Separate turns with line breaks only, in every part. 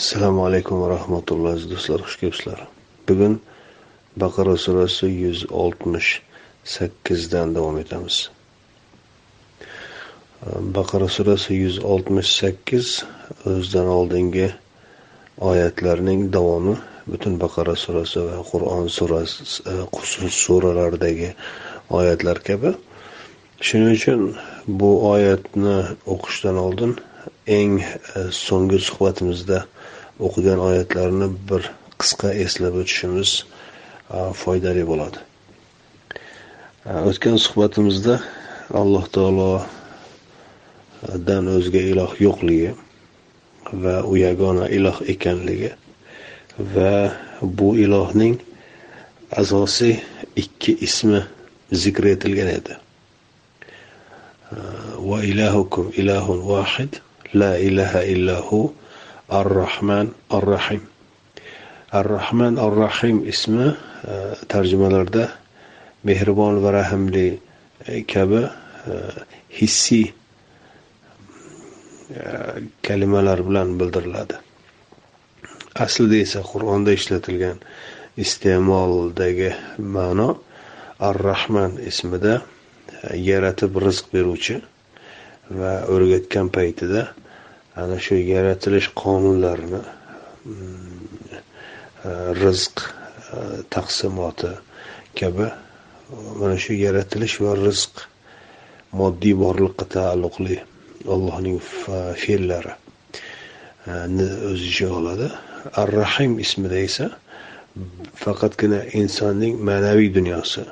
assalomu alaykum va rahmatulloh aziz do'stlar xush kelibsizlar. Bugun baqara surasi yuz oltmish sakkizdan davom etamiz. Baqara surasi yuz oltmish sakkiz o'zidan oldingi oyatlarning davomi butun baqara surasi va qur'on surasi e, suralaridagi oyatlar kabi. Shuning uchun bu oyatni o'qishdan oldin eng e, so'nggi suhbatimizda o'qigan oyatlarni bir qisqa eslab o'tishimiz foydali bo'ladi. O'tgan suhbatimizda alloh taolodan o'zga iloh yo'qligi va u yagona iloh ekanligi va bu ilohning asosiy ikki ismi zikr etilgan edi. Va ilahukum ilahun vahid la ilaha illahu ar-rahman ar rahim ar rahman ar rahim ismi e, tarjimalarda mehribon va rahimli e, kabi e, hissiy e, kalimalar bilan bildiriladi. Aslida esa qur'onda ishlatilgan iste'moldagi ma'no ar rahman ismida e, yaratib rizq beruvchi va o'rgatgan paytida ana shu yaratilish qonunlarini mm, e, rizq e, taqsimoti kabi mana shu yaratilish va rizq moddiy borliqqa taalluqli allohning fe'llari e, o'z ichiga oladi. Ar rahim ismida esa faqatgina insonning ma'naviy dunyosi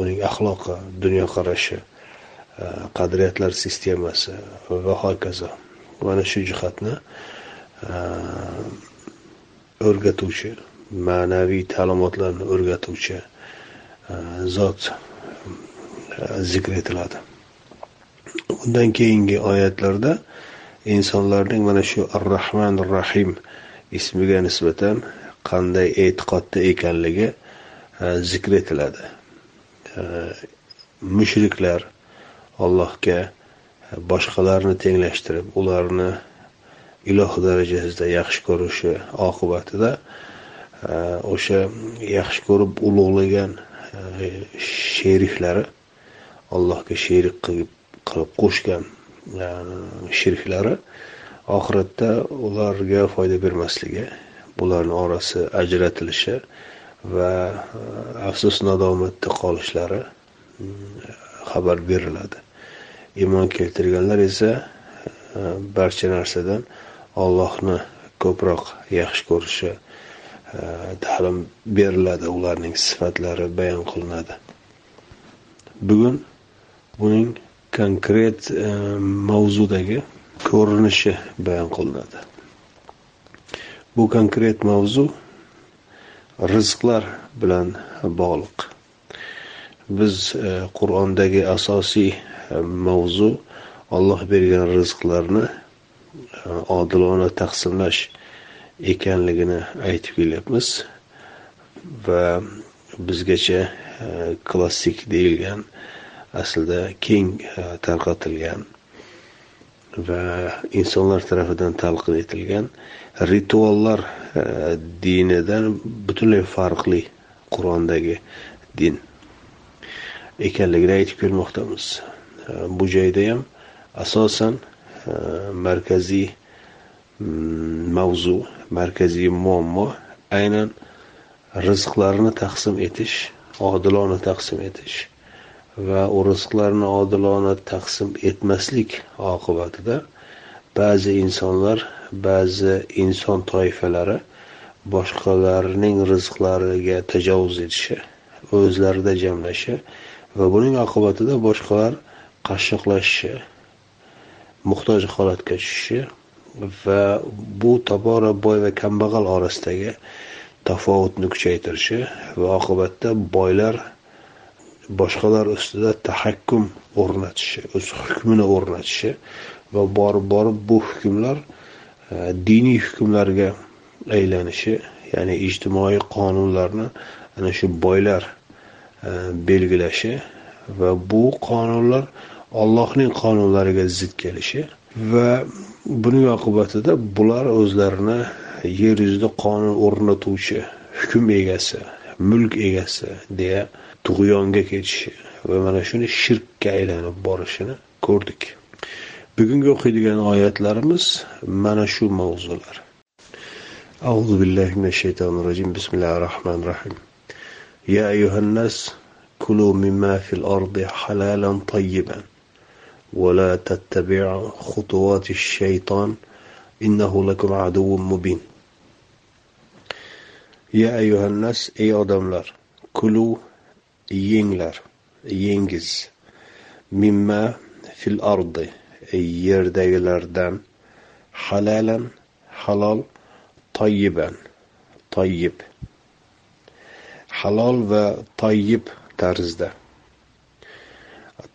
uning axloqi dunyoqarashi qadriyatlar sistemasi va hokazo. Mana shu jihatni e, o'rgatuvchi ma'naviy ta'limotlarni o'rgatuvchi e, zot e, zikr etiladi. Undan keyingi oyatlarda insonlarning mana shu ar rahman rahim ismiga nisbatan qanday e'tiqodda ekanligi zikr etiladi. Mushriklar allohga boshqalarni tenglashtirib ularni iloh darajasida yaxshi ko'rishi oqibatida e, o'sha yaxshi ko'rib ulug'lagan e, sheriklari allohga sherik qilib qilib qo'shgan e, sheriklari oxiratda ularga foyda bermasligi bularni orasi ajratilishi va afsus nadomatda qolishlari mm, xabar beriladi. Iymon keltirganlar esa e, barcha narsadan ollohni ko'proq yaxshi ko'rishi e, ta'lim beriladi ularning sifatlari bayon qilinadi. Bugun buning konkret e, mavzudagi ko'rinishi bayon qilinadi. Bu konkret mavzu rizqlar bilan bog'liq. Biz e, qur'ondagi asosiy e, mavzu Alloh bergan rizqlarni e, odilona taqsimlash ekanligini aytib kelyapmiz. Va bizgacha klassik deyilgan aslida keng tarqatilgan va insonlar tarafidan talqin etilgan rituallar dinidan butunlay farqli qur'ondagi din. Ekanligini aytib kelmoqdamiz. Bu joyda ham asosan markaziy mm, mavzu markaziy muammo aynan rizqlarni taqsim etish odilona taqsim etish va u rizqlarni odilona taqsim etmaslik oqibatida ba'zi insonlar ba'zi inson toifalari boshqalarning rizqlariga tajovuz etishi o'zlarida jamlashi va buning oqibatida boshqalar qashshoqlashishi muhtoj holatga tushishi va bu tobora boy va kambag'al orasidagi tafovutni kuchaytirishi va oqibatda boylar boshqalar ustida tahakkum o'rnatishi o'z hukmini o'rnatishi va borib borib bu hukmlar e, diniy hukmlarga aylanishi ya'ni ijtimoiy qonunlarni ana shu boylar belgilashi va bu qonunlar Allohning qonunlariga zid kelishi va buning oqibatida bular o'zlarini yer yuzida qonun o'rnatuvchi hukm egasi mulk egasi deya tug'yonga ketishi va mana shuni shirkka aylanib borishini ko'rdik bugungi o'qiydigan oyatlarimiz mana shu mavzular أعوذ بالله من الشيطان الرجيم بسم الله الرحمن الرحيم يا أيها الناس كلوا مما في الأرض حلالا طيبا ولا تتبعوا خطوات الشيطان إنه لكم عدو مبين. يا أيها الناس أدملر كلوا ينجلر ينجز مما في الأرض yerdagilardan halalan halol toyiban toyib halol va toyib tarzda.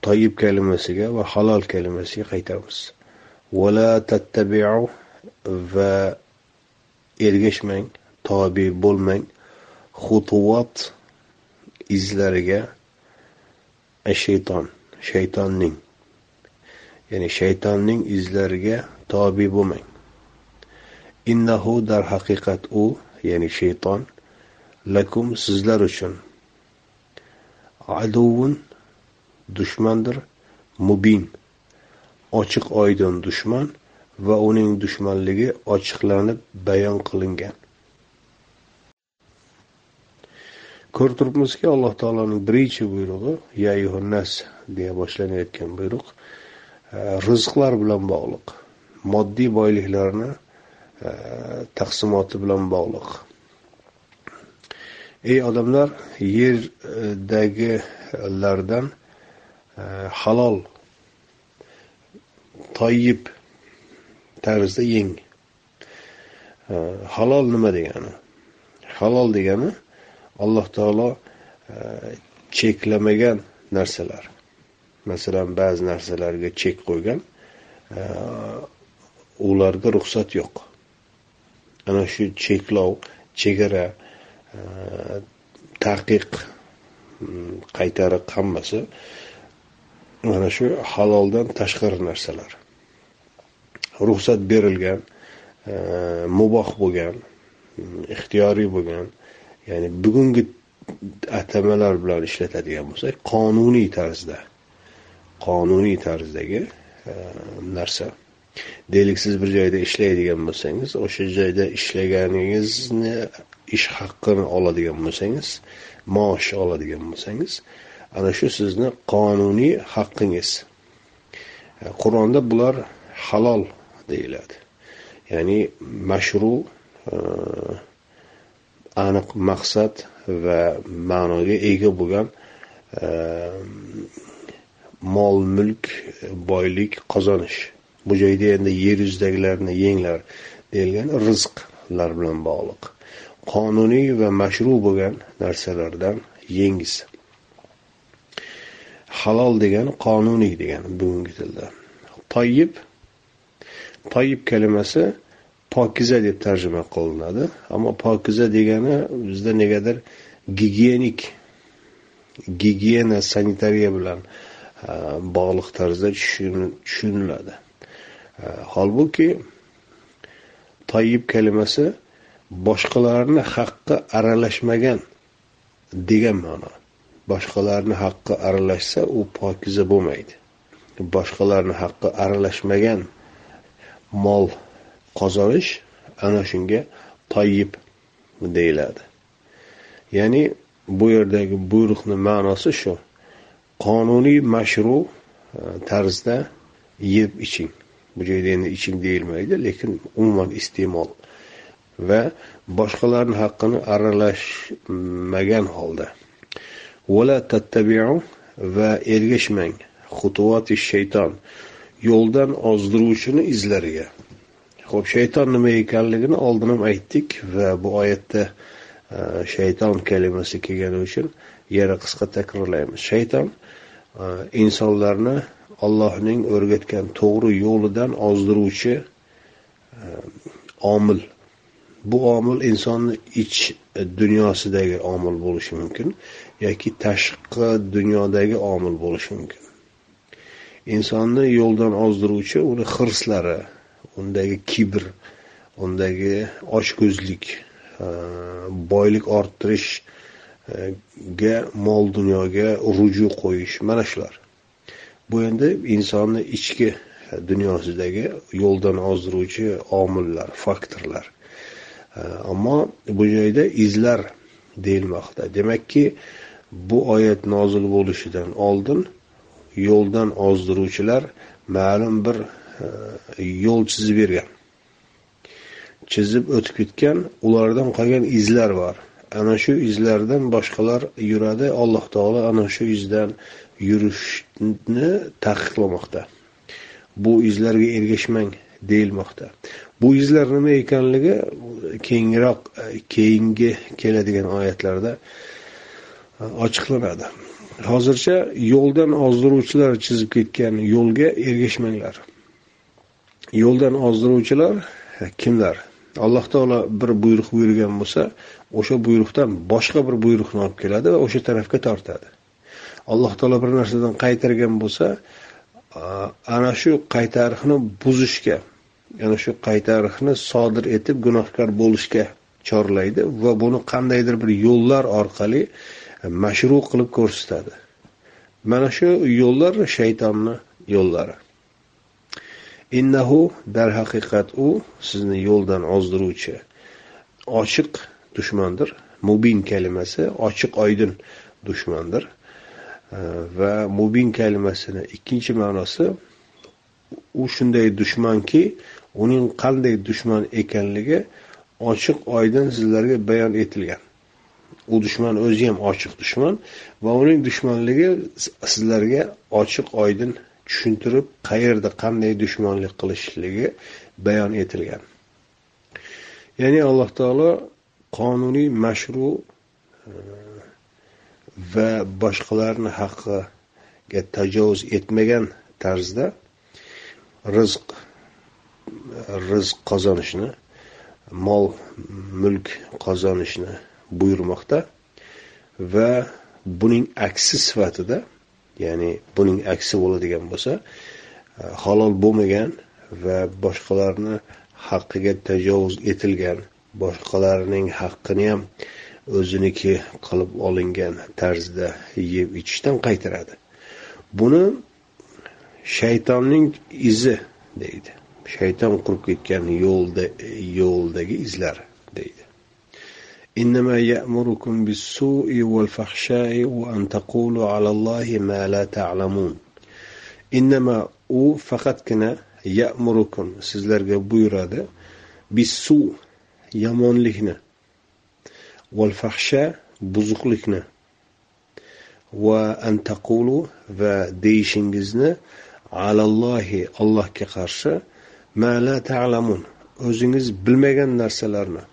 Toyib kalimasiga va halol kalimasiga qaytamiz. Vala tattabiu va ergashmang tobe bo'lmang. Xutuvat izlariga shayton shaytonning ya'ni shaytonning izlariga tobe bo'lmang. Innahu darhaqiqat u ya'ni shayton lakum sizlar uchun. Aduvun dushmandir mubin. Ochiq oydin dushman va uning dushmanligi ochiqlanib bayon qilingan. Ko'rib turibmizki alloh taoloning birinchi buyrug'i ya deya boshlanayotgan buyruq e, rizqlar bilan bog'liq moddiy boyliklarni e, taqsimoti bilan bog'liq. Ey odamlar yerdagilardan e, halol toyib tarzda yeng. E, halol nima degani? Halol degani alloh taolo e, cheklamagan narsalar. Masalan ba'zi narsalarga chek qo'ygan e, ularga ruxsat yo'q. Ana shu cheklov chegara taqiq hm, qaytariq hammasi mana shu haloldan tashqari narsalar. Ruxsat berilgan e, muboh bo'lgan hm, ixtiyoriy bo'lgan ya'ni bugungi atamalar bilan ishlatadigan bo'lsak qonuniy tarzda qonuniy tarzdagi e, narsa. Deylik siz bir joyda ishlaydigan bo'lsangiz o'sha joyda ishlaganingizni ish haqqini oladigan bo'lsangiz maosh oladigan bo'lsangiz ana shu sizni qonuniy haqqingiz e, qur'onda bular halol deyiladi. Ya'ni mashru e, aniq maqsad va ma'noga ega bo'lgan e, mol mulk boylik qozonish. Bu joyda endi yer yuzidagilarni yenglar deyilgan rizqlar bilan bog'liq. Qonuniy va mashru bo'lgan narsalardan yengiz. Halol degani qonuniy degani bugungi tilda. Toyib toyib kalimasi pokiza deb tarjima qilinadi ammo pokiza degani bizda negadir gigiyenik gigiyena sanitariya bilan e, bog'liq tarzda tushuniladi. E, holbuki toyib kalimasi boshqalarni haqqi aralashmagan degan ma'no. Boshqalarni haqqi aralashsa u pokiza bo'lmaydi. Boshqalarni haqqi aralashmagan mol qozonish ana shunga toyib deyiladi. Ya'ni bu yerdagi buyruqni ma'nosi shu. Qonuniy mashru e, tarzda yeb iching. Bu joyda endi iching deyilmaydi lekin umuman iste'mol va boshqalarni haqqini aralashmagan holda. Vala tattabiu va ergashmang. Xutuvati shayton. Yo'ldan ozdiruvchini izlariga. Ho'p shayton nima ekanligini oldin ham aytdik va bu oyatda e, shayton kalimasi kelgani uchun yana qisqa takrorlaymiz. Shayton e, insonlarni Allohning o'rgatgan to'g'ri yo'lidan ozdiruvchi e, omil. Bu omil insonni ich dunyosidagi omil bo'lishi mumkin yoki tashqi dunyodagi omil bo'lishi mumkin. Insonni yo'ldan ozdiruvchi uni hirslari, undagi kibr, undagi ochko'zlik boylik orttirishga mol dunyoga ruju qo'yish mana shular bu endi insonni ichki dunyosidagi yo'ldan ozdiruvchi omillar faktorlar ammo bu joyda izlar deyilmoqda. Demakki bu oyat nozil bo'lishidan oldin yo'ldan ozdiruvchilar ma'lum bir e, yo'l chizib bergan. Chizib o'tib ketgan ulardan qolgan izlar bor. Ana shu izlardan boshqalar yuradi. Alloh taolo ana shu izdan yurishni taqiqlamoqda. Bu izlarga ergashmang deyilmoqda. Bu izlar nima ekanligi kengroq keyingi keladigan oyatlarda e, ochiqlanadi. Hozircha yo'ldan ozdiruvchilar chizib ketgan yo'lga ergashmanglar. Yo'ldan ozdiruvchilar e, kimlar? Alloh taolo bir buyruq buyurgan bo'lsa o'sha buyruqdan boshqa bir buyruqni olib keladi va o'sha tarafga tortadi. Alloh taolo bir narsadan qaytargan bo'lsa e, ana shu qaytariqni buzishga ana shu qaytarishni sodir etib gunohkor bo'lishga chorlaydi va buni qandaydir bir yo'llar orqali e, mashru qilib ko'rsatadi. Mana shu yo'llar shaytonni yo'llari. Innahu darhaqiqat u sizni yo'ldan ozdiruvchi ochiq dushmandir. Mubin kalimasi ochiq oydin dushmandir. E, va mubin kalimasini ikkinchi ma'nosi u shunday dushmanki uning qanday dushman ekanligi ochiq oydin sizlarga bayon etilgan. U dushman o'zi ham ochiq dushman va uning dushmanligi sizlarga ochiq oydin tushuntirib qayerda qanday dushmanlik qilishligi bayon etilgan. Ya'ni alloh taolo qonuniy mashru e, va boshqalarni haqqiga tajovuz etmagan tarzda rizq rizq qozonishni mol mulk qozonishni buyurmoqda va buning aksi sifatida ya'ni buning aksi bo'ladigan bo'lsa halol bo'lmagan va boshqalarni haqqiga tajovuz etilgan boshqalarning haqqini ham o'ziniki qilib olingan tarzda yeb ichishdan qaytaradi. Buni shaytonning izi deydi. shayton qurib ketgan yo'lda yo'ldagi izlar deydi إنما يأمركم بالسوء والفحشاء وأن تقولوا على الله ما la ta'lamun innama u faqatgina ya'murukum sizlarga buyuradi bisu yomonlikni val fahsha buzuqlikni va an taqulu va deyishingizni alallohi allohga qarshi ma la ta'lamun. O'zingiz bilmagan narsalarni.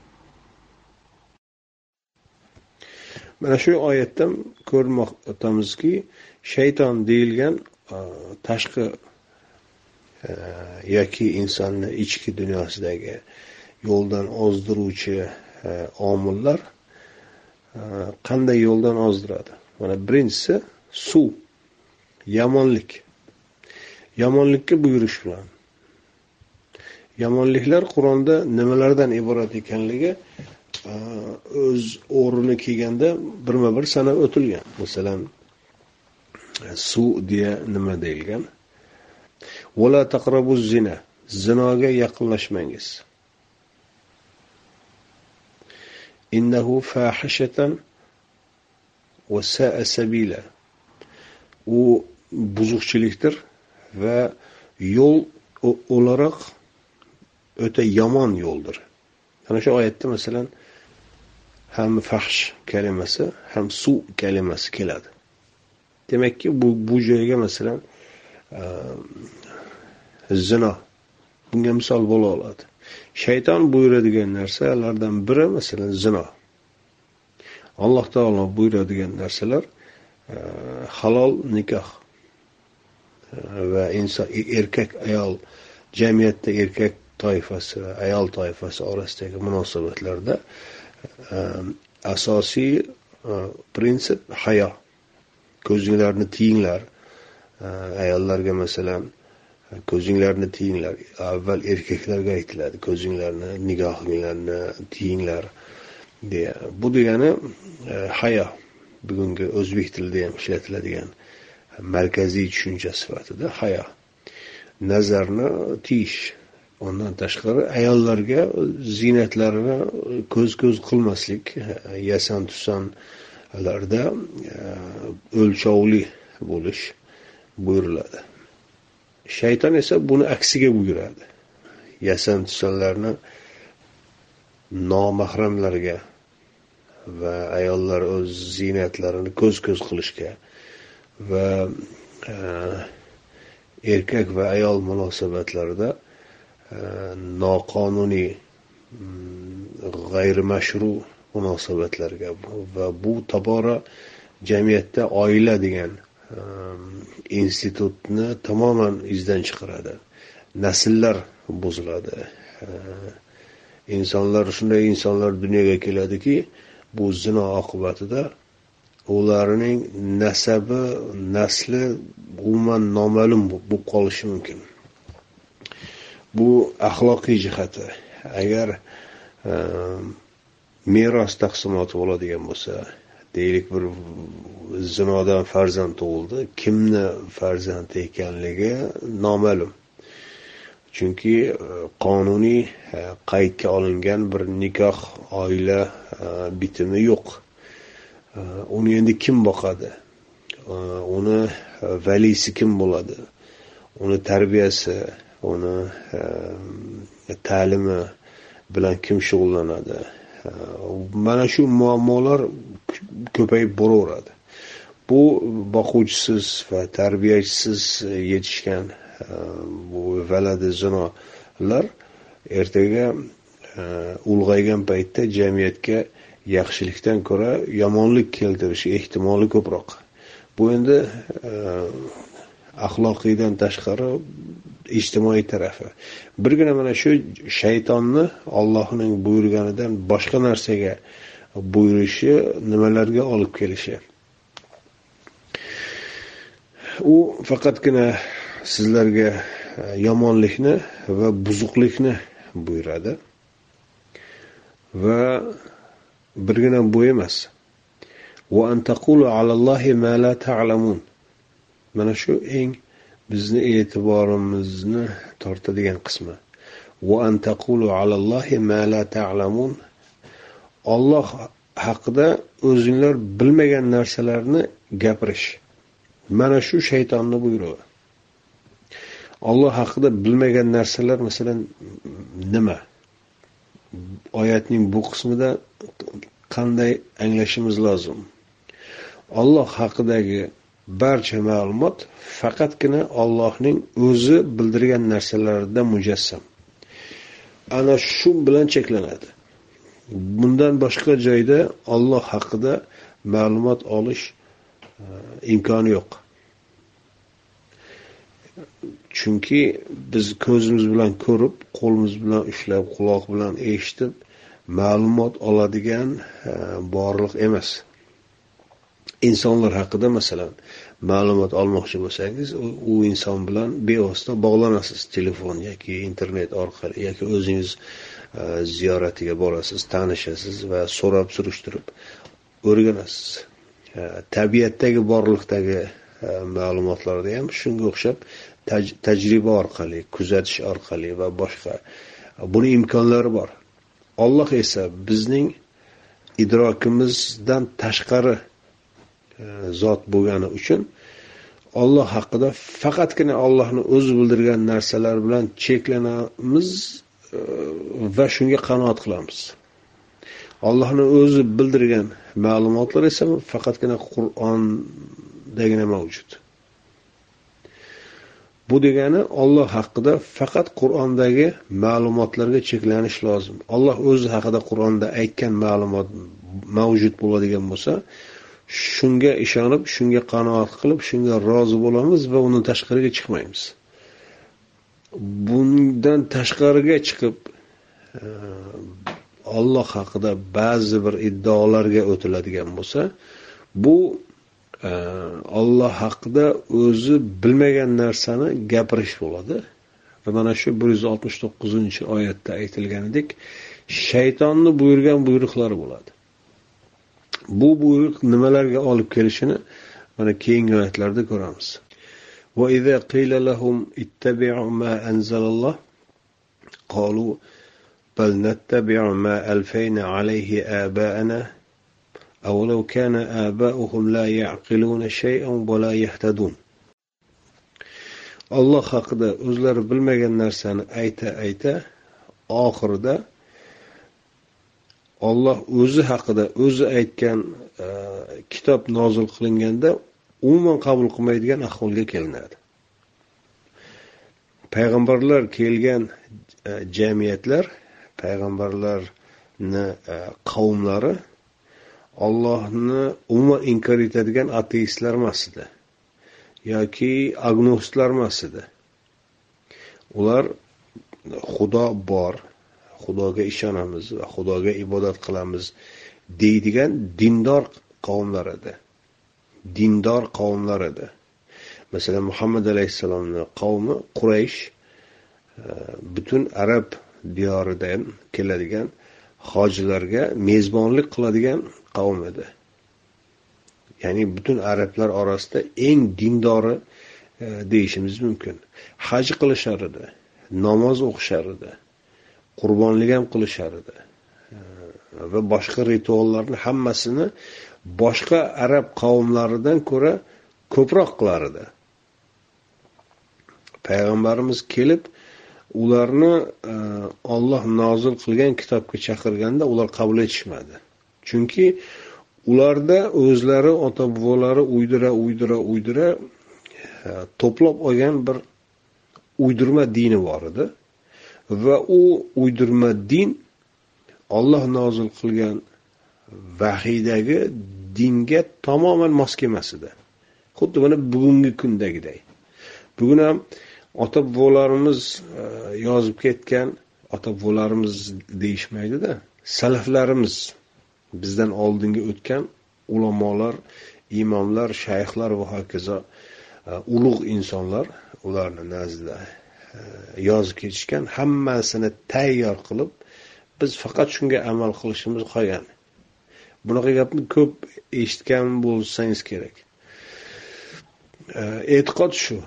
Mana shu oyatdan ko'rmoqdamizki shayton deyilgan e, tashqi e, yoki insonni ichki dunyosidagi yo'ldan ozdiruvchi e, omillar qanday yo'ldan ozdiradi? Mana birinchisi suv yomonlik. Yomonlikka buyurish bilan. Yomonliklar qur'onda nimalardan iborat ekanligi e, o'z o'rni kelganda birma bir sanab o'tilgan. Masalan suv deya nima deyilgan? Vala taqrabu zina zinoga yaqinlashmangiz. Innahu fahishatan va sa'a sabila. U buzuqchilikdir va yo'l o'laroq o'ta yomon yo'ldir. Ana shu oyatda masalan ham fahsh kalimasi ham suv kalimasi keladi. Demakki bu bu joyga masalan ehm, zino bunga misol bo'la oladi. Shayton buyuradigan narsalardan biri masalan zino. Alloh taolo buyuradigan narsalar ehm, halol nikoh ehm, va inson erkak ayol jamiyatda erkak toifasi va ayol toifasi orasidagi munosabatlarda e, asosiy e, prinsip hayo. Ko'zinglarni tiyinglar e, ayollarga masalan ko'zinglarni tiyinglar avval erkaklarga aytiladi ko'zinglarni nigohinglarni tiyinglar deya. Bu degani hayo bugungi o'zbek tilida ham ishlatiladigan markaziy tushuncha sifatida hayo. Nazarni tiyish. Undan tashqari ayollarga ziynatlarini ko'z ko'z qilmaslik yasan tusanlarda e, o'lchovli bo'lish buyuriladi. Shayton esa buni aksiga buyuradi. Yasan tusanlarni nomahramlarga va ayollar o'z ziynatlarini ko'z ko'z qilishga va e, erkak va ayol munosabatlarida noqonuniy mm, g'ayrimashru munosabatlarga va bu tobora jamiyatda oila degan mm, institutni tamoman izdan chiqaradi. Nasllar buziladi. Mm, insonlar shunday insonlar dunyoga keladiki bu zino oqibatida ularning nasabi nasli umuman noma'lum bo'lib qolishi mumkin. Bu axloqiy jihati. Agar e, meros taqsimoti bo'ladigan bo'lsa deylik bir zinodan farzand tug'ildi kimni farzandi ekanligi noma'lum. Chunki e, qonuniy e, qaydga olingan bir nikoh oila bitimi yo'q. Uni endi kim boqadi? Uni valisi kim bo'ladi? Uni tarbiyasi uni ehm, ta'limi bilan kim shug'ullanadi? Ehm, mana shu muammolar ko'payib boraveradi. Bu boquvchisiz va tarbiyachisiz yetishgan ehm, bu valadi zinolar ertaga ulg'aygan paytda jamiyatga yaxshilikdan ko'ra yomonlik keltirishi ehtimoli ko'proq. Bu endi axloqiydan tashqari ijtimoiy tarafi. Birgina mana shu shaytonni ollohning buyurganidan boshqa narsaga buyurishi nimalarga olib kelishi. U faqatgina sizlarga e, yomonlikni va buzuqlikni buyuradi. Va birgina bu emas. Mana shu eng bizni e'tiborimizni tortadigan qismi. Olloh haqida o'zinglar bilmagan narsalarni gapirish. Mana shu shaytonni buyrug'i olloh haqida bilmagan narsalar masalan nima? Oyatning bu qismida qanday anglashimiz lozim? Olloh haqidagi barcha ma'lumot faqatgina Allohning o'zi bildirgan narsalarida mujassam. Ana shu bilan cheklanadi. Bundan boshqa joyda Alloh haqida ma'lumot olish e, imkoni yo'q. Chunki biz ko'zimiz bilan ko'rib, qo'limiz bilan ushlab, quloq bilan eshitib ma'lumot oladigan e, borliq emas. insonlar haqida masalan ma'lumot olmoqchi bo'lsangiz u inson bilan bevosita bog'lanasiz telefon yoki internet orqali yoki o'zingiz e, ziyoratiga borasiz tanishasiz va so'rab surishtirib o'rganasiz. E, tabiatdagi borliqdagi e, ma'lumotlarda ham shunga o'xshab tajriba orqali kuzatish orqali va boshqa buni imkonlari bor. Olloh esa bizning idrokimizdan tashqari E, zot bo'lgani uchun Alloh haqida faqatgina Allohni o'zi bildirgan narsalar bilan cheklanamiz e, va shunga qanoat qilamiz. Allohni o'zi bildirgan ma'lumotlar esa faqatgina Qur'ondagina mavjud. Bu degani Alloh haqida faqat Qur'ondagi ma'lumotlarga cheklanish lozim. Alloh o'zi haqida Qur'onda aytgan ma'lumot mavjud bo'ladigan bo'lsa, shunga ishonib shunga qanoat qilib shunga rozi bo'lamiz va undan tashqariga chiqmaymiz. Bundan tashqariga chiqib olloh Alloh haqida ba'zi bir iddaolarga o'tiladigan bo'lsa bu e, olloh haqida o'zi bilmagan narsani gapirish bo'ladi. Va mana shu bir yuz oltmish to'qqizinchi oyatda aytilganidek shaytonni buyurgan buyruqlari bo'ladi. bu buyruq nimalarga olib kelishini mana keyingi oyatlarda ko'ramiz وإذا قيل لهم اتبعوا ما أنزل الله قالوا بل نتبع ما ألفينا عليه آباءنا أولو كان آباؤهم لا يعقلون شيئا ولا يهتدون alloh haqida o'zlari bilmagan narsani ayta ayta oxirida olloh o'zi haqida o'zi aytgan e, kitob nozil qilinganda umuman qabul qilmaydigan ahvolga kelinadi. Payg'ambarlar kelgan e, jamiyatlar payg'ambarlarni e, qavmlari ollohni umuman inkor etadigan ateistlar emas edi yoki agnostlar emas edi. Ular xudo bor xudoga ishonamiz va xudoga ibodat qilamiz deydigan dindor qavmlar edi. Dindor qavmlar edi. Masalan muhammad alayhissalomni qavmi quraysh e, butun arab diyoridan keladigan hojilarga mezbonlik qiladigan qavm edi. Ya'ni butun arablar orasida eng dindori e, deyishimiz mumkin. Haj qilishar edi namoz o'qishar edi. Qurbonlik ham qilishar edi. Va boshqa rituallarni hammasini boshqa arab qavmlaridan ko'ra ko'proq qilar edi. Payg'ambarimiz kelib ularni e, olloh nozil qilgan kitobga chaqirganda ular qabul etishmadi. Chunki ularda o'zlari ota bobolari uydira uydira uydira e, to'plab olgan bir uydirma dini bor edi. Va u uydirma din olloh nozil qilgan vahiydagi dinga tamoman mos kelmas edi. Xuddi mana bugungi kundagiday. Bugun ham ota bobolarimiz e, yozib ketgan ota bobolarimiz deyishmaydida salaflarimiz bizdan oldinga o'tgan ulamolar imomlar shayxlar va hokazo e, ulug' insonlar ularni nazdida E, yozib ketishgan hammasini tayyor qilib biz faqat shunga amal qilishimiz qolgan. Bunaqa gapni ko'p eshitgan bo'lsangiz kerak. E, e'tiqod shu.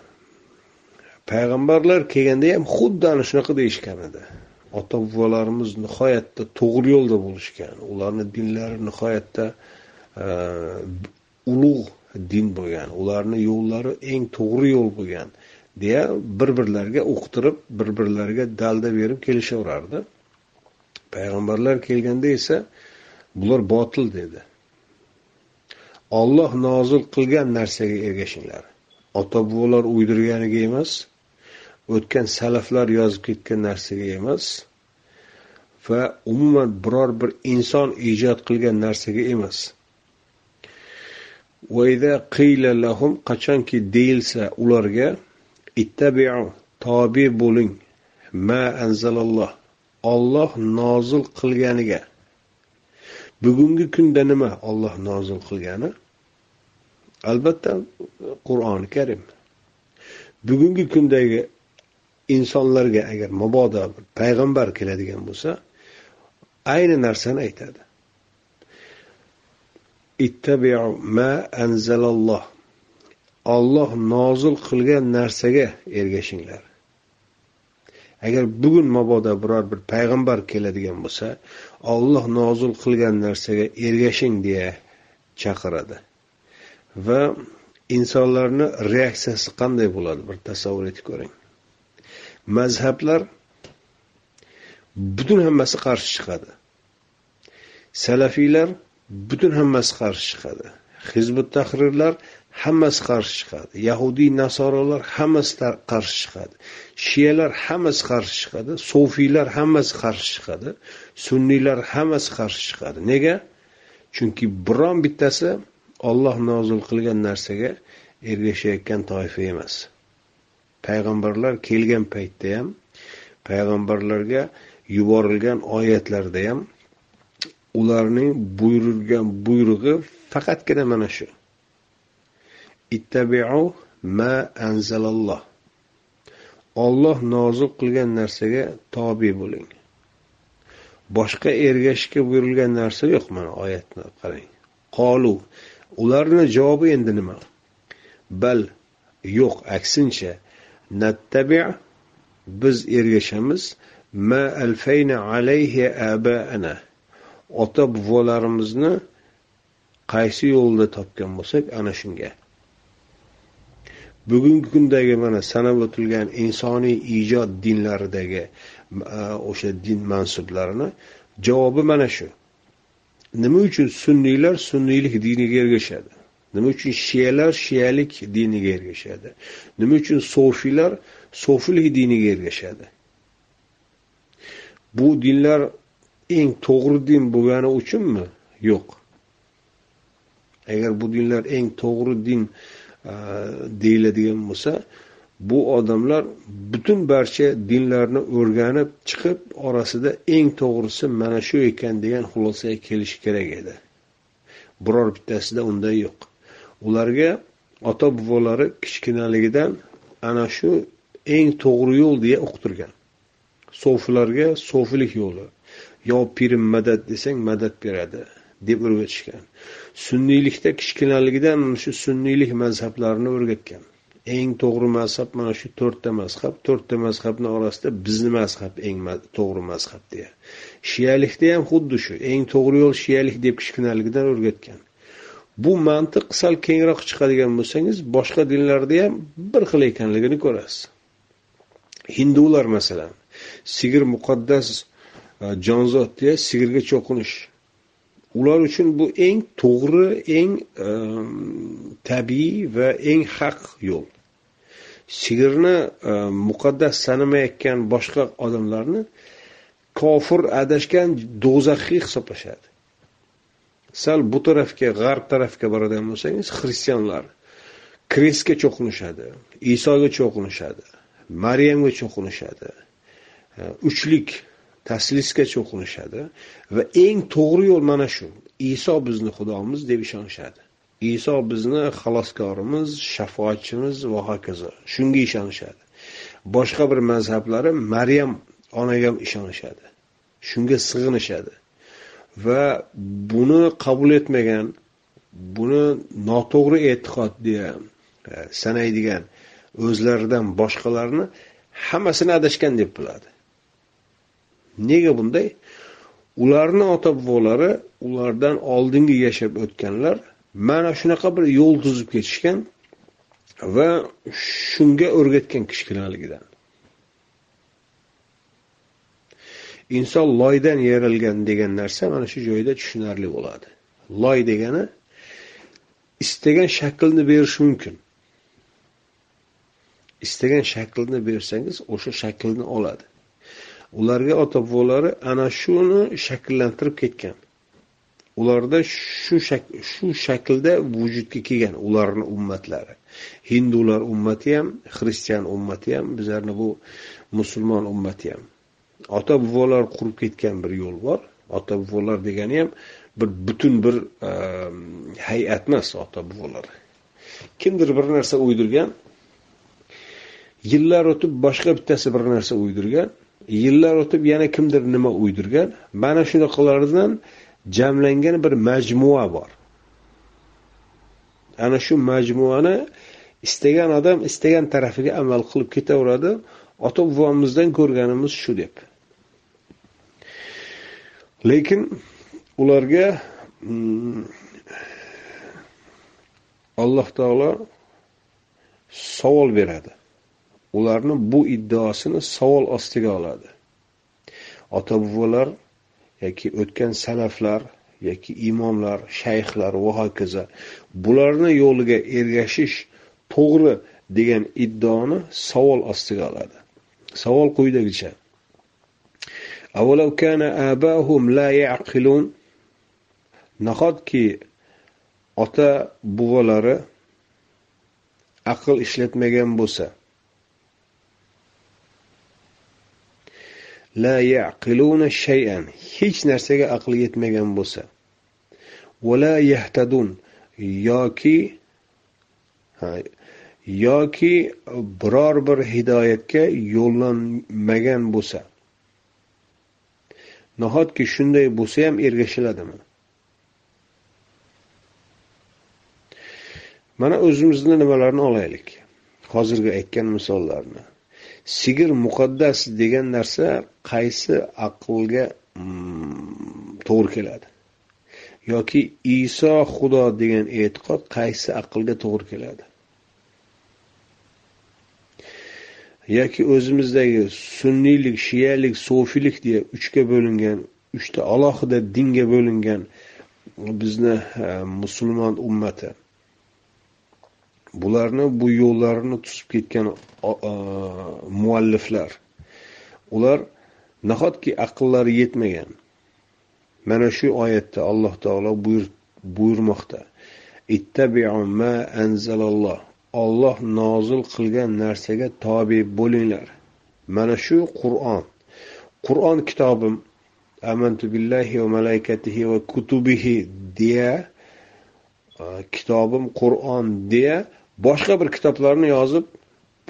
Payg'ambarlar kelganda ham xuddi ana shunaqa deyishgan edi. Ota bobolarimiz nihoyatda to'g'ri yo'lda bo'lishgan ularni dinlari nihoyatda e, ulug' din bo'lgan ularni yo'llari eng to'g'ri yo'l bo'lgan. Deya bir birlariga uqtirib bir birlariga dalda berib kelishaverardi. Payg'ambarlar kelganda esa bular botil dedi. Olloh nozil qilgan narsaga ergashinglar. Ota bobolar uydirganiga emas o'tgan salaflar yozib ketgan narsaga emas va umuman biror bir inson ijod qilgan narsaga emas. Qachonki deyilsa ularga ittabiu tobe bo'ling. Ma anzalalloh. Olloh nozil qilganiga. Bugungi kunda nima olloh nozil qilgani? Albatta qur'oni karim. Bugungi kundagi insonlarga agar mabodo bir payg'ambar keladigan bo'lsa ayni narsani aytadi. Ittabiu ma anzalalloh. Olloh nozil qilgan narsaga ergashinglar. Agar bugun mabodo biror bir payg'ambar keladigan bo'lsa olloh nozil qilgan narsaga ergashing deya chaqiradi. Va insonlarni reaksiyasi qanday bo'ladi? Bir tasavvur etib ko'ring. Mazhablar butun hammasi qarshi chiqadi. Salafiylar butun hammasi qarshi chiqadi. Hizbut tahrirlar hammasi qarshi chiqadi. Yahudiy nasorolar hammasi qarshi chiqadi. Shiyalar hammasi qarshi chiqadi. Sofiylar hammasi qarshi chiqadi. Sunniylar hammasi qarshi chiqadi. Nega? Chunki biron bittasi olloh nozil qilgan narsaga ergashayotgan toifa emas. Payg'ambarlar kelgan paytda ham payg'ambarlarga yuborilgan oyatlarda ham ularning buyurilgan buyrug'i faqatgina mana shu. Ittabi'u ma anzalalloh. Alloh nozil qilgan narsaga tobe bo'ling. Boshqa ergashishga buyurilgan narsa yo'q mana oyatni qarang. Qolu ularni javobi endi nima? Bal yo'q aksincha nattabi biz ergashamiz. Ma alfayna alayhi abaana. Ota bobolarimizni qaysi yo'lda topgan bo'lsak ana shunga. Bugungi kundagi mana sanab o'tilgan insoniy ijod dinlaridagi e, o'sha din mansublarini javobi mana shu. Nima uchun sunniylar sunniylik diniga ergashadi? Nima uchun shiyalar shiyalik diniga ergashadi? Nima uchun sofiylar sofilik diniga ergashadi? Bu dinlar eng to'g'ri din bo'lgani uchunmi? Yo'q. Agar bu dinlar eng to'g'ri din deyiladigan bo'lsa bu odamlar butun barcha dinlarni o'rganib chiqib orasida eng to'g'risi mana shu ekan degan xulosaga kelishi kerak edi. Biror bittasida unday yo'q. Ularga ota bobolari kichkinaligidan ana shu eng to'g'ri yo'l deya uqtirgan. Sofilarga sofilik yo'li. Yo pirim madad desang madad beradi. Deb o'rgatishgan. Sunniylikda kichkinaligidan shu sunniylik mazhablarini o'rgatgan. Eng to'g'ri mazhab mana shu to'rtta mazhab. To'rtta mazhabni orasida bizni mazhab eng to'g'ri mazhab deya. Shiyalikda ham xuddi shu eng to'g'ri yo'l shiyalik deb kichkinaligidan o'rgatgan. Bu mantiq sal kengroq chiqadigan bo'lsangiz boshqa dinlarda ham bir xil ekanligini ko'rasiz. Hindular masalan sigir muqaddas e, jonzot deya sigirga cho'qinish ular uchun bu eng to'g'ri eng ehm, tabiiy va eng haq yo'l. Sigirni ehm, muqaddas sanamayotgan boshqa odamlarni kofir adashgan do'zaxiy hisoblashadi. Sal bu tarafga g'arb tarafga boradigan bo'lsangiz xristianlar krestga cho'qinishadi isoga cho'qinishadi maryamga cho'qinishadi ehm, uchlik taslisga cho'qinishadi va eng to'g'ri yo'l mana shu. Iso bizni xudomiz deb ishonishadi. Iso bizni xaloskorimiz shafoatchimiz va hokazo. Shunga ishonishadi. Boshqa bir mazhablari maryam onaga ishonishadi. Shunga sig'inishadi. Va buni qabul etmagan buni noto'g'ri e'tiqod deya e, sanaydigan o'zlaridan boshqalarni hammasini adashgan deb biladi nega bunday? Ularni ota bobolari ulardan oldingi yashab o'tganlar mana shunaqa bir yo'l tuzib ketishgan va shunga o'rgatgan kichkinaligidan. Inson loydan yaralgan degan narsa mana shu joyda tushunarli bo'ladi. Loy degani istagan shaklni berishi mumkin. Istagan shaklni bersangiz o'sha shaklni oladi. Ularga ota bobolari ana shuni shakllantirib ketgan. Ularda shu shu shaklda vujudga kelgan ularni ummatlari. Hindular ummati ham xristian ummati ham bizlarni bu musulmon ummati ham. Ota bobolar qurib ketgan bir yo'l bor. Ota bobolar degani ham bir butun bir ehm, hay'at emas ota bobolar kimdir bir narsa uydirgan yillar o'tib boshqa bittasi bir narsa uydirgan yillar o'tib yana kimdir nima uydirgan mana shunaqalardan jamlangan bir majmua bor. Ana shu majmuani istagan odam istagan tarafiga amal qilib ketaveradi. Ota bobomizdan ko'rganimiz shu deb. Lekin ularga mm, alloh taolo savol beradi. Ularni bu iddaosini savol ostiga oladi. Ota bobolar yoki o'tgan salaflar yoki imomlar shayxlar va hokazo bularni yo'liga ergashish to'g'ri degan iddaoni savol ostiga oladi. Savol quyidagicha. Nahotki ota bobolari aql ishlatmagan bo'lsa la yaqiluna shay'an. Hech narsaga aqli yetmagan bo'lsa. Va la yahtadun. Yoki yoki biror bir hidoyatga yo'llanmagan bo'lsa. Nahotki shunday bo'lsa ham ergashiladimi? Mana o'zimizni nimalarni olaylik? Hozirgi aytgan misollarni. Sigir muqaddas degan narsa qaysi aqlga mm, to'g'ri keladi? Yoki iso xudo degan e'tiqod qaysi aqlga to'g'ri keladi? Yoki o'zimizdagi sunniylik shiyalik sofiylik deya uchga bo'lingan uchta alohida dinga bo'lingan bizni e, musulmon ummati bularni bu yo'llarini tutib ketgan mualliflar ular nahotki aqllari yetmagan? Mana shu oyatda alloh taolo buyurmoqda. Ittabiu ma anzalalloh. Olloh nozil qilgan narsaga tobe bo'linglar. Mana shu qur'on. Qur'on kitobim amantu billahi va malaikatihi va kutubihi deya kitobim qur'on deya boshqa bir kitoblarni yozib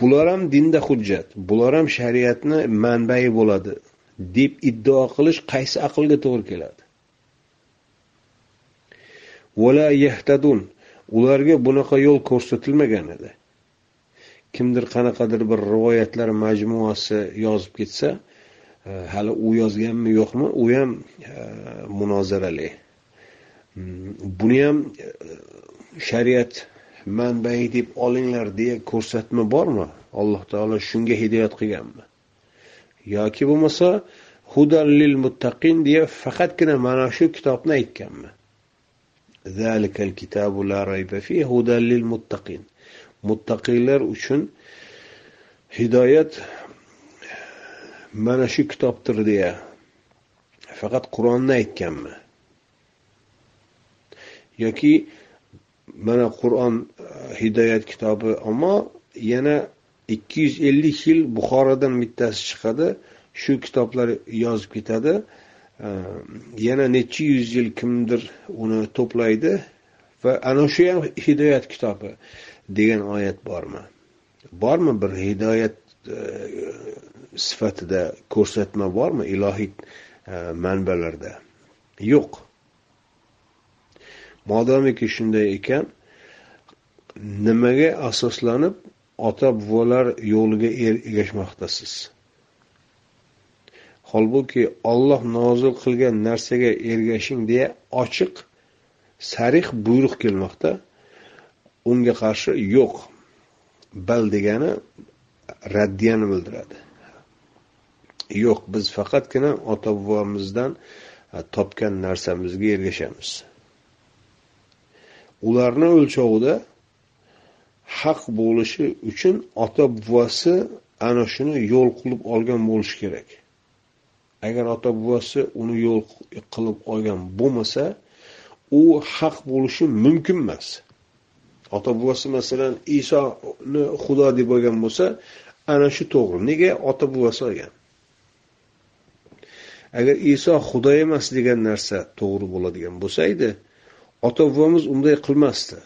bular ham dinda hujjat bular ham shariatni manbai bo'ladi deb iddao qilish qaysi aqlga to'g'ri keladi? Vala yahtadun ularga bunaqa yo'l ko'rsatilmagan edi. Kimdir qanaqadir bir rivoyatlar majmuasi yozib ketsa e, hali u yozganmi yo'qmi u ham e, munozarali. Mm, buni ham e, shariat manbai deb olinglar deya ko'rsatma bormi? Alloh taolo shunga hidoyat qilganmi? Yoki bo'lmasa hudal lil muttaqin deya faqatgina mana shu kitobni aytganmi? Zalikal kitabu la rayba fi hudal lil muttaqin. Muttaqiylar uchun hidoyat mana shu kitobdir deya faqat qur'onni aytganmi? Yoki mana qur'on e, hidoyat kitobi ammo yana ikki yuz ellik yil buxorodan bittasi chiqadi. Shu kitoblar yozib ketadi. E, yana necha yuz yil kimdir uni to'playdi va ana shu ham hidoyat kitobi degan oyat bormi? Bormi bir hidoyat e, sifatida ko'rsatma bormi ilohiy manbalarda? Yo'q. Modomiki shunday ekan nimaga asoslanib ota bobolar yo'liga er-, ergashmoqdasiz holbuki olloh nozil qilgan narsaga ergashing deya ochiq sarih buyruq kelmoqda. Unga qarshi yo'q bal degani raddiyani bildiradi. Yo'q biz faqatgina ota bobomizdan e, topgan narsamizga ergashamiz. Ularni o'lchovida haq bo'lishi uchun ota buvasi ana shuni yo'l qilib olgan bo'lishi kerak. Agar ota buvasi uni yo'l qilib olgan bo'lmasa u haq bo'lishi mumkin emas. Ota buvasi masalan isoni xudo deb olgan bo'lsa ana shu to'g'ri. Nega ota buvasi olgan? Agar iso xudo emas degan narsa to'g'ri bo'ladigan bo'lsa edi ota buvamiz unday qilmasdi.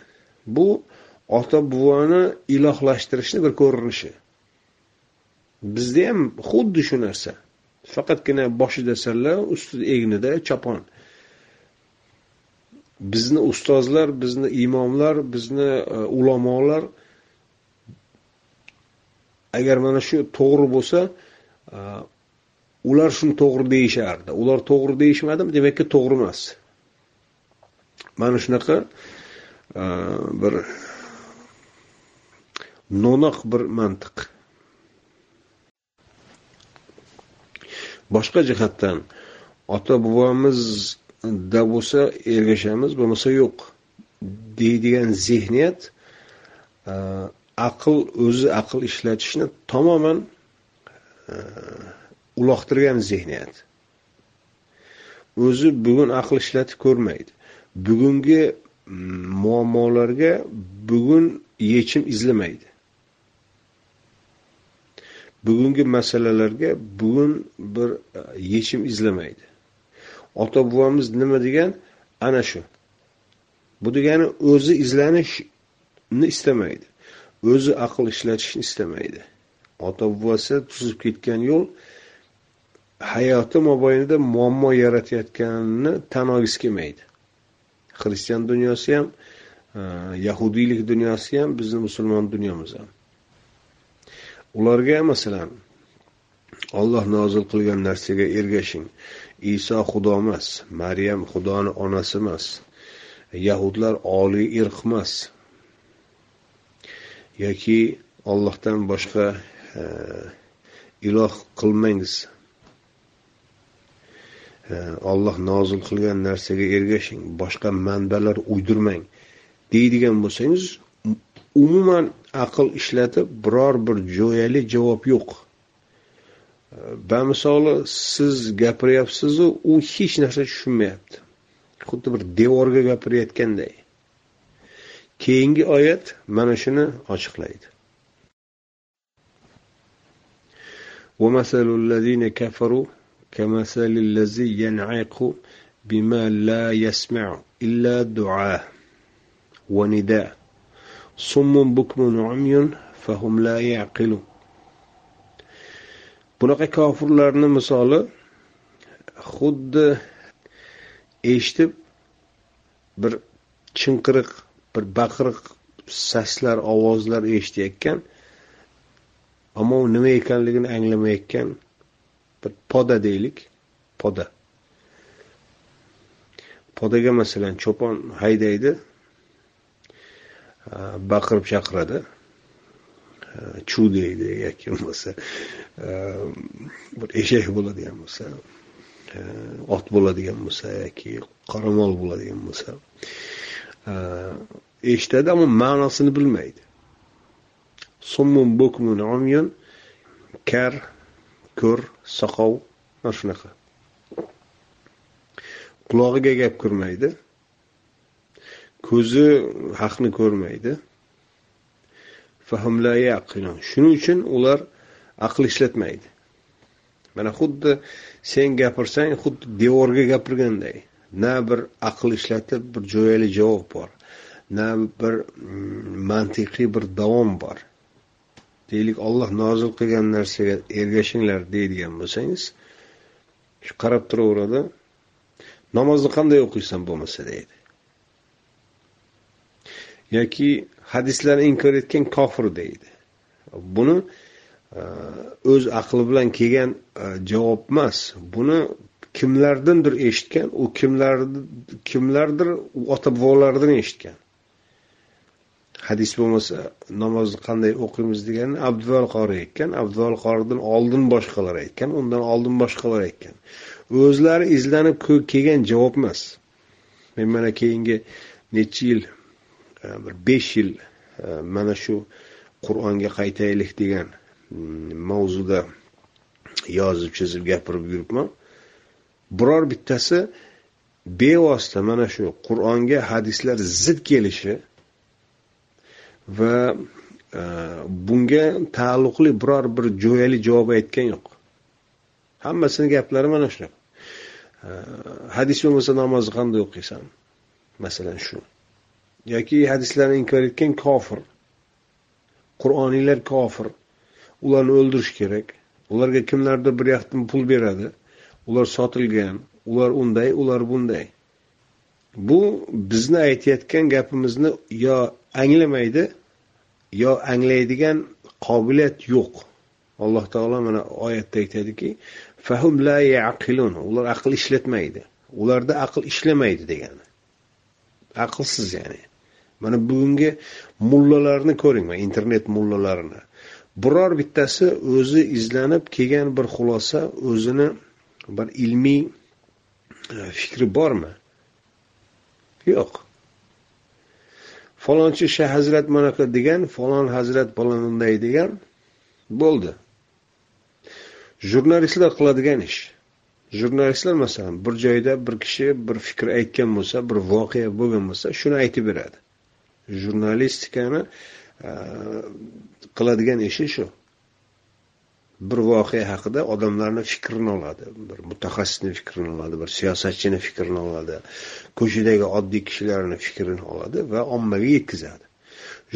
Bu ota buvani ilohlashtirishni bir ko'rinishi. Bizda ham xuddi shu narsa. Faqatgina boshida salla ustida egnida chopon. Bizni ustozlar bizni imomlar bizni e, ulamolar agar mana shu to'g'ri bo'lsa e, ular shuni to'g'ri deyishardi. Ular to'g'ri deyishmadimi demakki to'g'ri emas. Mana shunaqa e, bir no'noq bir mantiq. Boshqa jihatdan ota bobomizda bo'lsa ergashamiz bo'lmasa yo'q deydigan zehniyat e, aql o'zi aql ishlatishni tamoman e, uloqtirgan zehniyat o'zi bugun aql ishlatib ko'rmaydi. Bugungi mm, muammolarga bugun yechim izlamaydi. Bugungi masalalarga bugun bir e, yechim izlamaydi. Ota bobomiz nima degan? Ana shu. Bu degani o'zi izlanishni istamaydi. O'zi aql ishlatishni istamaydi. Ota bobosi tuzib ketgan yo'l hayoti mobaynida muammo yaratayotganini tan olgisi kelmaydi. Xristian dunyosi ham e, yahudiylik dunyosi ham bizni musulmon dunyomiz ham. Ularga masalan olloh nozil qilgan narsaga ergashing. Iso xudo emas maryam xudoni onasi emas yahudlar oliy irq emas. Yoki ollohdan boshqa e, iloh qilmangiz. olloh nozil qilgan narsaga ergashing boshqa manbalar uydirmang deydigan bo'lsangiz umuman aql ishlatib biror bir jo'yali javob yo'q bamisoli siz gapiryapsizu u hech narsa tushunmayapti xuddi bir devorga gapirayotganday keyingi oyat mana shuni ochiqlaydi ومثل الذين كفروا كمثل الذي ينعق بما لا يسمع إلا دعاء ونداء صم بكم عمي فهم لا يعقلون bunaqa kofirlarni misoli xuddi eshitib bir chinqiriq bir baqiriq saslar ovozlar eshitayotgan ammo u nima ekanligini anglamayotgan bir poda deylik. Poda. Podaga masalan cho'pon haydaydi. Baqirib chaqiradi. Chuv deydi yoki bo'lmasa bir eshak bo'ladigan bo'lsa ot bo'ladigan bo'lsa yoki qoramol bo'ladigan bo'lsa eshitadi ammo ma'nosini bilmaydi. Summun bukmun umyun kar ko'r soqov mana shunaqa. Qulog'iga gap kirmaydi. Ko'zi haqni ko'rmaydi. Shuning uchun ular aql ishlatmaydi. Mana xuddi sen gapirsang xuddi devorga gapirganday. Na bir aql ishlatib bir jo'yali javob bor. Na bir mm, mantiqiy bir davom bor. Deylik olloh nozil qilgan narsaga ergashinglar deydigan bo'lsangiz shu qarab turaveradi namozni qanday o'qiysan bo'lmasa deydi. Yoki hadislarni inkor etgan kofir deydi. Buni e, o'z aqli bilan kelgan e, javob emas. Buni kimlardandir eshitgan u kimlar kimlardir ota bobolaridan eshitgan. Hadis bo'lmasa namozni qanday o'qiymiz degani abduvol qori aytgan. Abduvol qoridan oldin boshqalar aytgan undan oldin boshqalar aytgan. O'zlari izlanib kelgan javob emas. Men mana keyingi necha yil e, bir besh yil e, mana shu qur'onga qaytaylik degan mm, mavzuda yozib chizib gapirib yuribman. Biror bittasi bevosita mana shu qur'onga hadislar zid kelishi va e, bunga taalluqli biror bir jo'yali javob aytgan yo'q. Hammasini gaplari mana shunaqa. E, hadis bo'lmasa namozni qanday o'qiysan masalan shu. Yoki hadislarni inkor etgan kofir. Qur'oniylar kofir. Ularni o'ldirish kerak. Ularga kimlardir bir yoqdan pul beradi. Ular sotilgan. Ular unday ular bunday. Bu bizni aytayotgan gapimizni yo anglamaydi yo anglaydigan qobiliyat yo'q. Alloh taolo mana oyatda aytadiki fahum la yaqilun. Ular aql ishlatmaydi. Ularda aql ishlamaydi degani. Aqlsiz ya'ni. Mana bugungi mullalarni ko'ring mana internet mullalarini. Biror bittasi o'zi izlanib kelgan bir xulosa o'zini bir ilmiy e, fikri bormi? Yo'q. Falonchi shayx hazrat manaqa degan falon hazrat bunday degan bo'ldi. Jurnalistlar qiladigan ish. Jurnalistlar masalan bir joyda bir kishi bir fikr aytgan bo'lsa bir voqea bo'lgan bo'lsa shuni aytib beradi. Jurnalistikani e, qiladigan ishi shu. Bir voqea haqida odamlarni fikrini oladi. Bir mutaxassisni fikrini oladi bir siyosatchini fikrini oladi ko'chadagi oddiy kishilarni fikrini oladi va ommaga yetkazadi.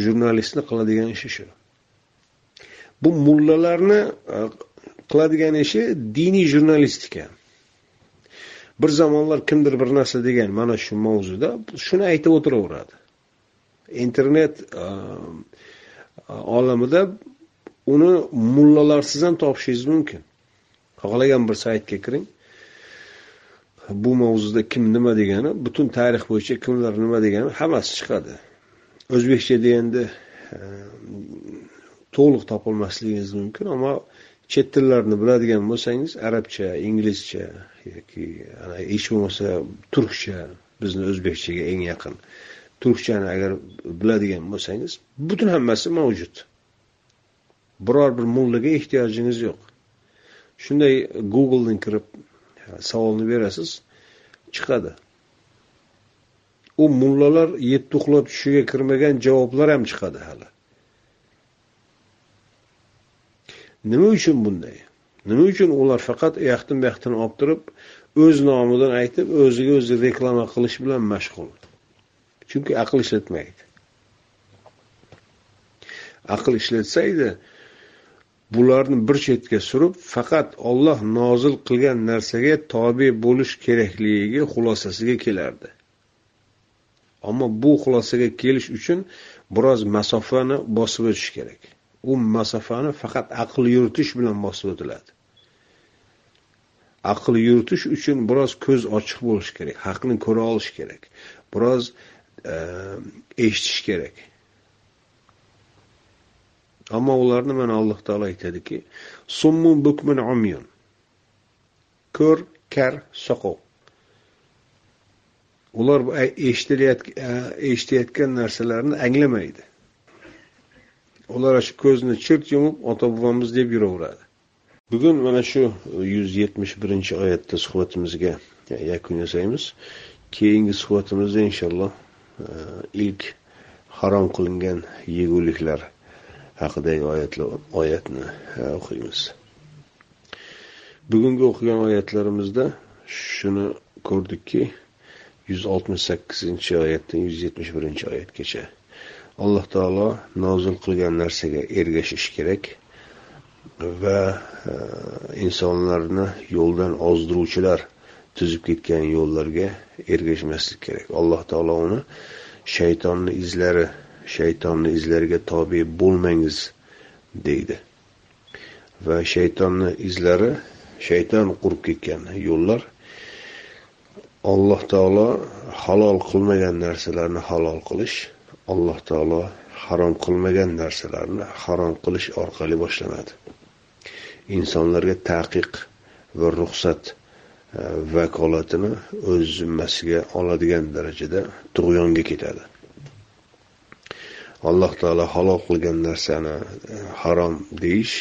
Jurnalistni qiladigan ishi shu. Bu mullalarni e, qiladigan ishi diniy jurnalistika. Bir zamonlar kimdir bir narsa degan mana shu mavzuda shuni aytib o'tiraveradi. Internet e, e, olamida uni mullalarsiz ham topishingiz mumkin. Xohlagan bir saytga kiring. Bu mavzuda kim nima degani butun tarix bo'yicha kimlar nima degani hammasi chiqadi. O'zbekcha deganda e, to'liq topolmasligingiz mumkin ammo chet tillarini biladigan bo'lsangiz arabcha inglizcha yoki hech bo'lmasa turkcha bizni o'zbekchaga eng yaqin. Turkchani agar biladigan bo'lsangiz butun hammasi mavjud. Biror bir mullaga ehtiyojingiz yo'q. Shunday googledan kirib savolni berasiz chiqadi. U mullalar yetti uxlab tushiga kirmagan javoblar ham chiqadi hali. Nima uchun bunday? Nima uchun ular faqat u yoqdan bu yoqdan olib turib o'z nomidan aytib o'ziga o'zi reklama qilish bilan mashg'ul? Chunki aql ishlatmaydi. Aql ishlatsa edi bularni bir chetga surib faqat Alloh nozil qilgan narsaga tobe bo'lish kerakligiga xulosasiga kelardi. Ammo bu xulosaga kelish uchun biroz masofani bosib o'tish kerak. U masofani faqat aql yuritish bilan bosib o'tiladi. Aql yuritish uchun biroz ko'z ochiq bo'lish kerak haqni ko'ra olish kerak biroz ehm, eshitish kerak. Ammo ularni mana alloh taolo aytadiki summun bukmun umyun. Ko'r kar soqov. Ular eshitayotgan narsalarni anglamaydi. Ular shu ko'zini chirt yumib ota bobomiz deb yuraveradi. Bugun mana shu e, yuz yetmish birinchi oyatda suhbatimizga e, yakun yasaymiz. Keyingi suhbatimizda inshaalloh e, ilk harom qilingan yeguliklar haqidagi oyatlar oyatni o'qiymiz. Bugungi o'qigan oyatlarimizda shuni ko'rdikki yuz oltmish sakkizinchi oyatdan yuz yetmish birinchi oyatgacha alloh taolo nozil qilgan narsaga ergashish kerak va e, insonlarni yo'ldan ozdiruvchilar tuzib ketgan yo'llarga ergashmaslik kerak. Alloh taolo uni shaytonni izlari shaytonni izlariga tobe bo'lmangiz deydi. Va shaytonni izlari shayton qurib ketgan yo'llar alloh taolo halol qilmagan narsalarni halol qilish alloh taolo harom qilmagan narsalarni harom qilish orqali boshlanadi. Insonlarga taqiq va ruxsat e, vakolatini o'z zimmasiga oladigan darajada tug'yonga ketadi. Alloh taolo halol qilgan narsani e, harom deyish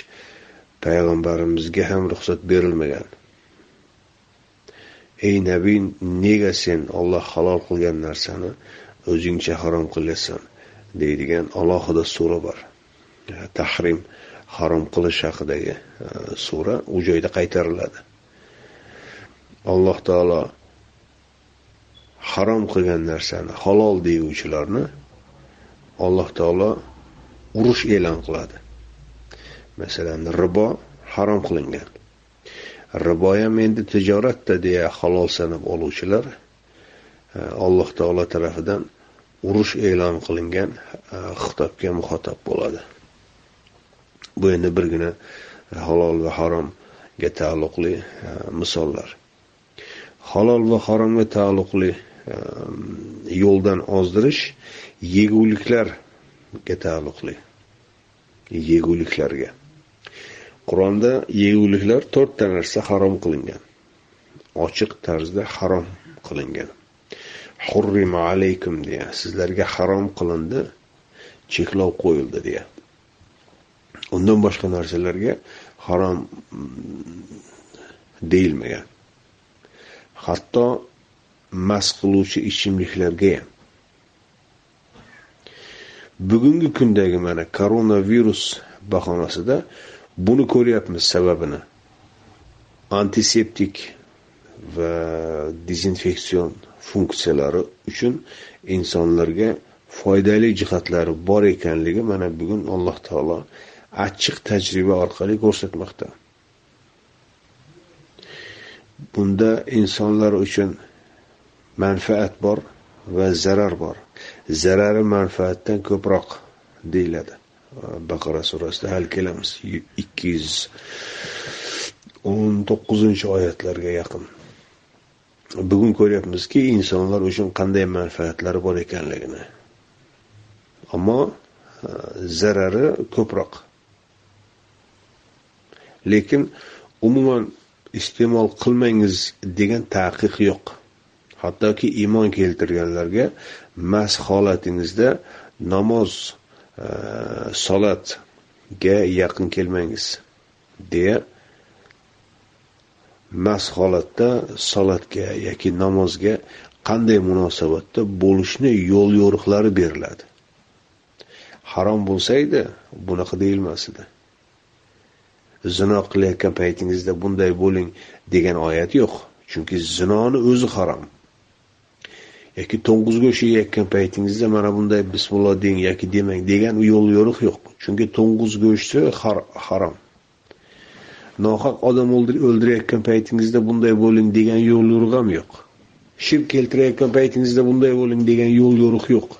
payg'ambarimizga ham ruxsat berilmagan. Ey nabiy nega sen olloh halol qilgan narsani o'zingcha harom qilyapsan deydigan alohida sura bor. E, Tahrim harom qilish haqidagi e, sura u joyda qaytariladi. Alloh taolo harom qilgan narsani halol deyuvchilarni alloh taolo urush e'lon qiladi. Masalan ribo harom qilingan. Ribo ham endi tijoratda deya halol sanab oluvchilar e, alloh taolo tarafidan urush e'lon qilingan e, xitobga muxotab bo'ladi. Bu endi birgina halol va haromga taalluqli e, misollar. Halol va haromga taalluqli Ehm, yo'ldan ozdirish yeguliklarga taalluqli. Yeguliklarga. Qur'onda yeguliklar to'rtta narsa harom qilingan. Ochiq tarzda harom qilingan. Hurrima alaykum deya sizlarga harom qilindi cheklov qo'yildi deya. Undan boshqa narsalarga harom mm, deyilmagan. Hatto mast qiluvchi ichimliklarga ham. Bugungi kundagi mana koronavirus bahonasida buni ko'ryapmiz sababini. Antiseptik va dezinfeksion funksiyalari uchun insonlarga foydali jihatlari bor ekanligi mana bugun alloh taolo achchiq tajriba orqali ko'rsatmoqda. Bunda insonlar uchun manfaat bor va zarar bor. Zarari manfaatdan ko'proq deyiladi. Baqara surasida hali kelamiz. ikki yuz o'n to'qqizinchi oyatlarga yaqin. Bugun ko'ryapmizki insonlar uchun qanday manfaatlari bor ekanligini. Ammo e, zarari ko'proq. Lekin umuman iste'mol qilmangiz degan taqiq yo'q. Hattoki iymon keltirganlarga mast holatingizda namoz e, solatga yaqin kelmangiz deya mast holatda solatga yoki namozga qanday munosabatda bo'lishni yo'l yo'riqlari beriladi. Harom bo'lsa edi bunaqa deyilmas edi. Zino qilayotgan paytingizda bunday bo'ling degan oyat yo'q chunki zinoni o'zi harom. Yoki to'ng'iz go'sht yeyayotgan paytingizda mana bunday bismilloh deng yoki demang degan yo'l yo'riq yo'q. Chunki to'ng'iz go'shti harom nohaq odam o'ldirayotgan paytingizda bunday bo'ling degan yo'l yo'riq ham yo'q. Shirk keltirayotgan paytingizda bunday bo'ling degan yo'l yo'riq yo'q.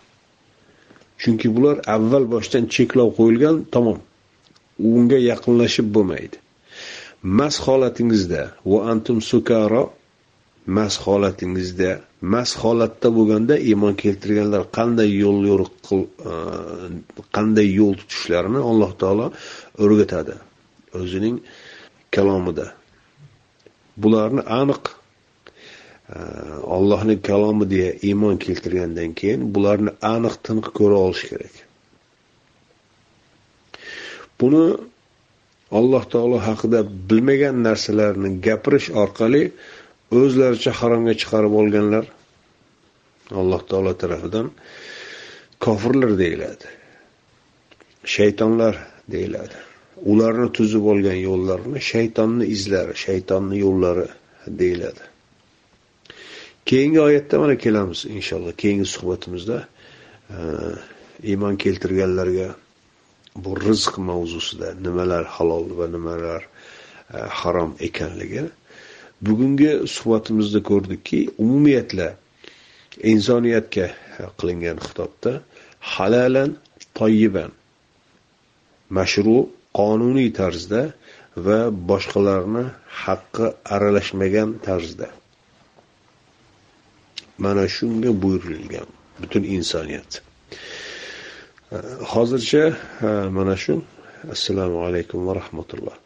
Chunki bular avval boshdan cheklov qo'yilgan tamom. Unga yaqinlashib bo'lmaydi. Mast holatingizda va antum sukaro mast holatingizda mast holatda bo'lganda iymon keltirganlar qanday yo'l yo'riq e, qanday yo'l tutishlarini alloh taolo o'rgatadi o'zining kalomida. Bularni aniq e, Allohning kalomi deya iymon keltirgandan keyin bularni aniq tiniq ko'ra olish kerak. Buni alloh taolo haqida bilmagan narsalarni gapirish orqali o'zlaricha haromga chiqarib olganlar alloh taolo tarafidan kofirlar deyiladi shaytonlar deyiladi. Ularni tuzib olgan yo'llarini shaytonni izlari shaytonni yo'llari deyiladi. Keyingi oyatda mana kelamiz inshaalloh keyingi suhbatimizda e, iymon keltirganlarga bu rizq mavzusida nimalar halol va nimalar e, harom ekanligi bugungi suhbatimizda ko'rdikki umumiyatla insoniyatga qilingan xitobda halalan toyiban mashru qonuniy tarzda va boshqalarni haqqi aralashmagan tarzda. Mana shunga buyurilgan butun insoniyat. Hozircha e, mana shu. Assalomu alaykum va rahmatulloh.